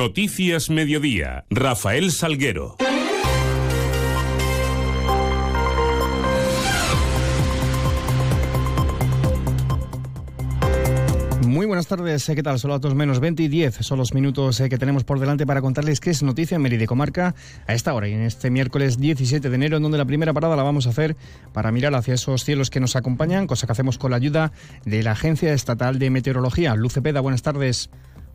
Noticias Mediodía. Rafael Salguero. Muy buenas tardes, ¿qué tal? Son las 2 menos 20 y 10, son los minutos eh, que tenemos por delante para contarles qué es noticia en Mérida Comarca a esta hora y en este miércoles 17 de enero, en donde la primera parada la vamos a hacer para mirar hacia esos cielos que nos acompañan, cosa que hacemos con la ayuda de la Agencia Estatal de Meteorología. Luce Peda, buenas tardes.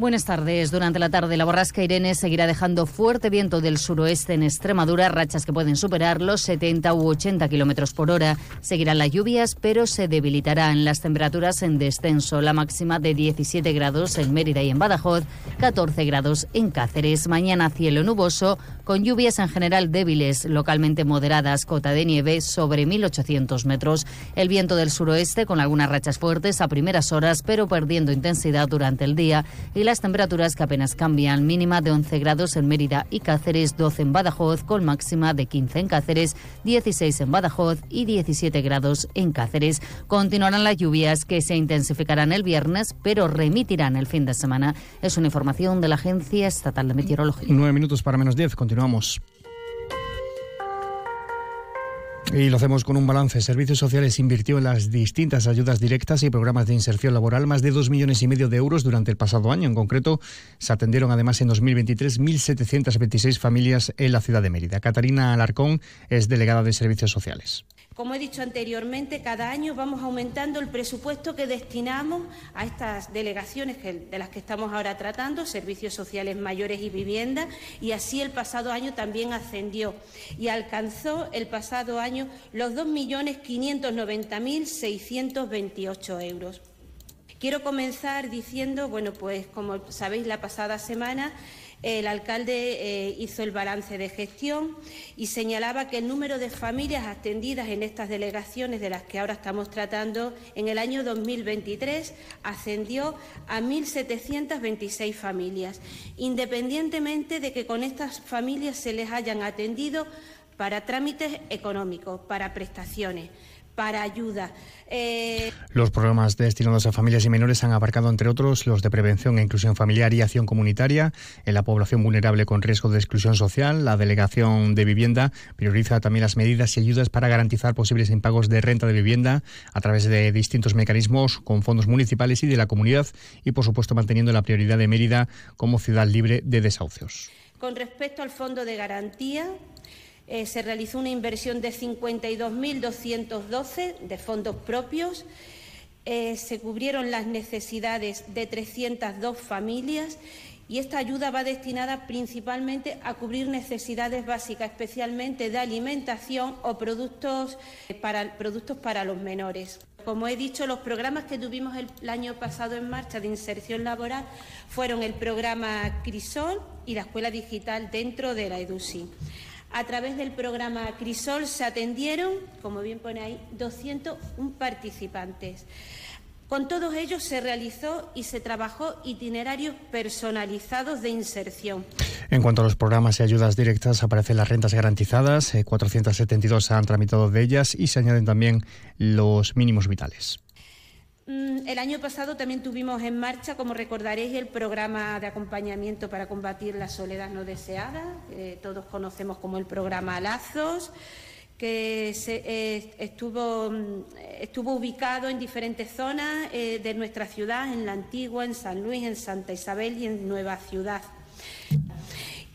Buenas tardes. Durante la tarde, la borrasca Irene seguirá dejando fuerte viento del suroeste en Extremadura, rachas que pueden superar los 70 u 80 kilómetros por hora. Seguirán las lluvias, pero se debilitarán las temperaturas en descenso. La máxima de 17 grados en Mérida y en Badajoz, 14 grados en Cáceres. Mañana cielo nuboso, con lluvias en general débiles, localmente moderadas, cota de nieve sobre 1.800 metros. El viento del suroeste con algunas rachas fuertes a primeras horas, pero perdiendo intensidad durante el día. Y las temperaturas que apenas cambian, mínima de 11 grados en Mérida y Cáceres, 12 en Badajoz, con máxima de 15 en Cáceres, 16 en Badajoz y 17 grados en Cáceres. Continuarán las lluvias que se intensificarán el viernes, pero remitirán el fin de semana. Es una información de la Agencia Estatal de Meteorología. Nueve minutos para menos 10, continuamos. Y lo hacemos con un balance. Servicios Sociales invirtió en las distintas ayudas directas y programas de inserción laboral más de dos millones y medio de euros durante el pasado año. En concreto, se atendieron además en 2023 1.726 familias en la ciudad de Mérida. Catarina Alarcón es delegada de Servicios Sociales. Como he dicho anteriormente, cada año vamos aumentando el presupuesto que destinamos a estas delegaciones de las que estamos ahora tratando, servicios sociales mayores y vivienda, y así el pasado año también ascendió y alcanzó el pasado año los 2.590.628 euros. Quiero comenzar diciendo, bueno, pues como sabéis, la pasada semana el alcalde eh, hizo el balance de gestión y señalaba que el número de familias atendidas en estas delegaciones de las que ahora estamos tratando en el año 2023 ascendió a 1.726 familias, independientemente de que con estas familias se les hayan atendido para trámites económicos, para prestaciones, para ayuda. Eh, los programas destinados a familias y menores han abarcado, entre otros, los de prevención e inclusión familiar y acción comunitaria en la población vulnerable con riesgo de exclusión social. La Delegación de Vivienda prioriza también las medidas y ayudas para garantizar posibles impagos de renta de vivienda a través de distintos mecanismos con fondos municipales y de la comunidad y, por supuesto, manteniendo la prioridad de Mérida como ciudad libre de desahucios. Con respecto al fondo de garantía, eh, se realizó una inversión de 52.212 de fondos propios. Eh, se cubrieron las necesidades de 302 familias y esta ayuda va destinada principalmente a cubrir necesidades básicas, especialmente de alimentación o productos eh, para, productos para los menores. Como he dicho, los programas que tuvimos el, el, año pasado en marcha de inserción laboral fueron el programa Crisol y la Escuela Digital dentro de la EDUSI. A través del programa Crisol se atendieron, como bien pone ahí, 201 participantes. Con todos ellos se realizó y se trabajó itinerarios personalizados de inserción. En cuanto a los programas y ayudas directas, aparecen las rentas garantizadas, 472 se han tramitado de ellas y se añaden también los mínimos vitales. Mm, el año pasado también tuvimos en marcha, como recordaréis, el programa de acompañamiento para combatir la soledad no deseada, que todos conocemos como el programa Lazos, que se, eh, estuvo, mm, estuvo, ubicado en diferentes zonas eh, de nuestra ciudad, en La Antigua, en San Luis, en Santa Isabel y en Nueva Ciudad.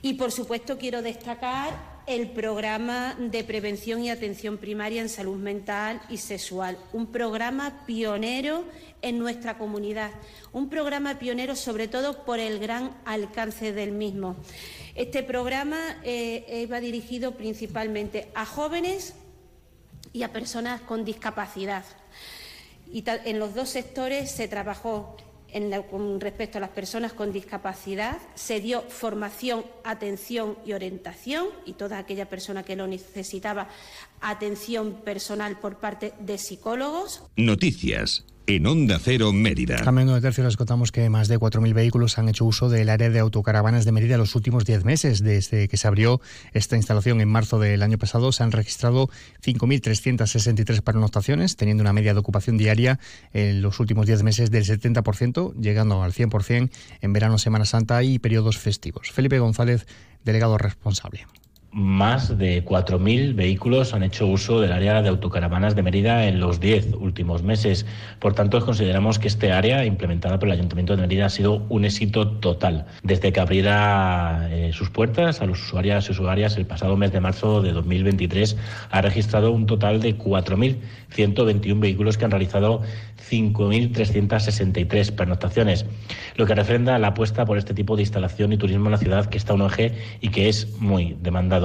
Y, por supuesto, quiero destacar el programa de prevención y atención primaria en salud mental y sexual, un programa pionero en nuestra comunidad, un programa pionero sobre todo por el gran alcance del mismo. Este programa eh, va dirigido principalmente a jóvenes y a personas con discapacidad. Y en los dos sectores se trabajó con respecto a las personas con discapacidad, se dio formación, atención y orientación, y toda aquella persona que lo necesitaba, atención personal por parte de psicólogos. Noticias. En Onda Cero Mérida. Cambiando de tercio, les contamos que más de 4.000 vehículos han hecho uso del área de autocaravanas de Mérida los últimos 10 meses. Desde que se abrió esta instalación en marzo del año pasado, se han registrado 5.363 pernoctaciones, teniendo una media de ocupación diaria en los últimos 10 meses del 70%, llegando al 100% en verano, Semana Santa y periodos festivos. Felipe González, delegado responsable más de 4.000 vehículos han hecho uso del área de autocaravanas de Mérida en los 10 últimos meses. Por tanto, consideramos que este área implementada por el Ayuntamiento de Mérida ha sido un éxito total. Desde que abriera eh, sus puertas a los usuarios y usuarias el pasado mes de marzo de 2023, ha registrado un total de 4.121 vehículos que han realizado 5.363 pernoctaciones, lo que refrenda la apuesta por este tipo de instalación y turismo en la ciudad que está un eje y que es muy demandado.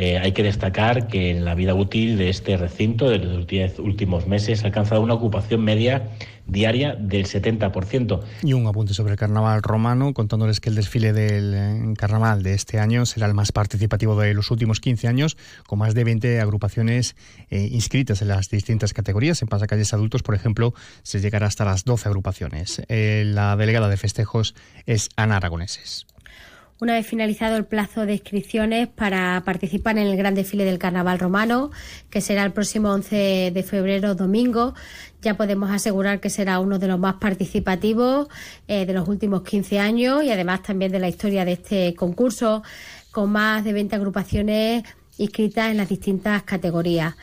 Eh, hay que destacar que en la vida útil de este recinto de los 10 últimos meses ha alcanzado una ocupación media diaria del 70%. Y un apunte sobre el carnaval romano, contándoles que el desfile del eh, carnaval de este año será el más participativo de los últimos 15 años, con más de 20 agrupaciones eh, inscritas en las distintas categorías. En pasacalles adultos, por ejemplo, se llegará hasta las 12 agrupaciones. la delegada de festejos es Ana Aragoneses una vez finalizado el plazo de inscripciones para participar en el gran desfile del Carnaval Romano, que será el próximo 11 de febrero, domingo. Ya podemos asegurar que será uno de los más participativos eh, de los últimos 15 años y además también de la historia de este concurso, con más de 20 agrupaciones inscritas en las distintas categorías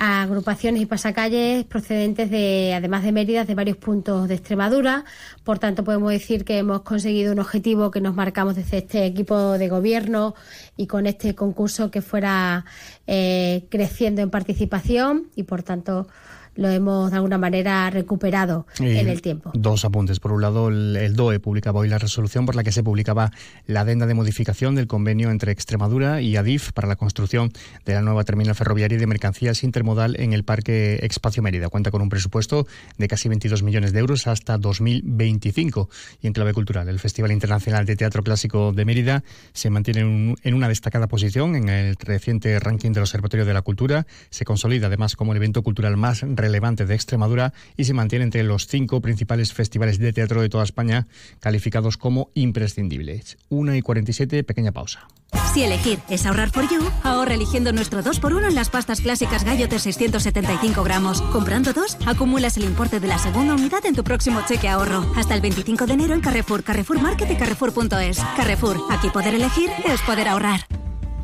agrupaciones y pasacalles procedentes de, además de Mérida, de varios puntos de Extremadura. Por tanto, podemos decir que hemos conseguido un objetivo que nos marcamos desde este equipo de gobierno y con este concurso que fuera eh, creciendo en participación y, por tanto, lo hemos de alguna manera recuperado en el tiempo. Dos apuntes. Por un lado, el, DOE publicaba hoy la resolución por la que se publicaba la adenda de modificación del convenio entre Extremadura y ADIF para la construcción de la nueva terminal ferroviaria de mercancías intermodal en el Parque Espacio Mérida. Cuenta con un presupuesto de casi 22 millones de euros hasta 2025. Y en clave cultural, el Festival Internacional de Teatro Clásico de Mérida se mantiene en una destacada posición en el reciente ranking del Observatorio de la Cultura. Se consolida además como el evento cultural más relevante de Extremadura y se mantiene entre los cinco principales festivales de teatro de toda España calificados como imprescindibles. 1 y 47, pequeña pausa. Si elegir es ahorrar for you, ahorra eligiendo nuestro 2x1 en las pastas clásicas Gallo de 675 gramos. Comprando dos, acumulas el importe de la segunda unidad en tu próximo cheque ahorro. Hasta el 25 de enero en Carrefour, Carrefour Market Carrefour.es. Carrefour, aquí poder elegir es poder ahorrar.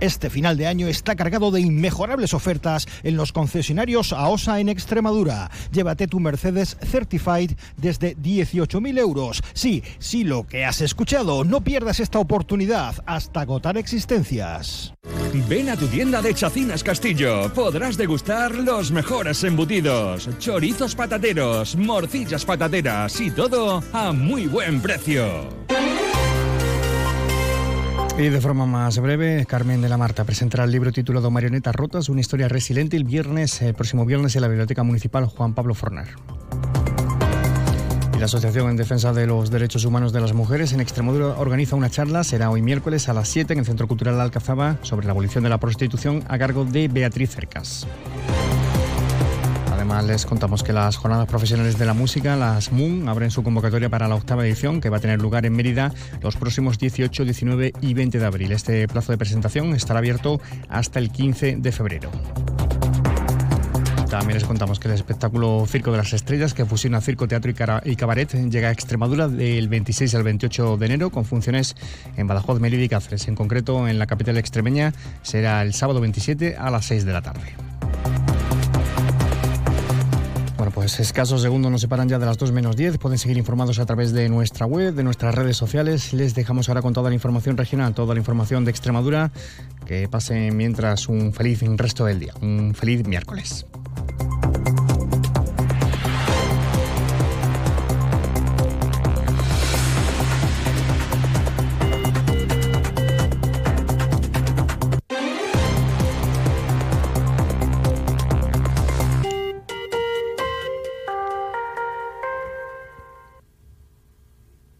Este final de año está cargado de inmejorables ofertas en los concesionarios AOSA en Extremadura. Llévate tu Mercedes Certified desde 18.000 euros. Sí, sí, lo que has escuchado. No pierdas esta oportunidad hasta agotar existencias. Ven a tu tienda de Chacinas Castillo. Podrás degustar los mejores embutidos, chorizos patateros, morcillas patateras y todo a muy buen precio. Y de forma más breve, Carmen de la Marta presentará el libro titulado Marionetas Rotas, una historia resiliente el viernes, el próximo viernes en la Biblioteca Municipal Juan Pablo Forner. Y la Asociación en Defensa de los Derechos Humanos de las Mujeres en Extremadura organiza una charla, será hoy miércoles a las 7 en el Centro Cultural Alcazaba, sobre la abolición de la prostitución a cargo de Beatriz Cercas les contamos que las jornadas profesionales de la música, las MUN, abren su convocatoria para la octava edición que va a tener lugar en Mérida los próximos 18, 19 y 20 de abril. Este plazo de presentación estará abierto hasta el 15 de febrero. También les contamos que el espectáculo Circo de las Estrellas, que fusiona circo, teatro y cabaret, llega a Extremadura del 26 al 28 de enero con funciones en Badajoz, Mérida y Cáceres. En concreto, en la capital extremeña será el sábado 27 a las 6 de la tarde. Pues escasos segundos nos separan ya de las 2 menos 10. Pueden seguir informados a través de nuestra web, de nuestras redes sociales. Les dejamos ahora con toda la información regional, toda la información de Extremadura. Que pasen mientras un feliz resto del día. Un feliz miércoles.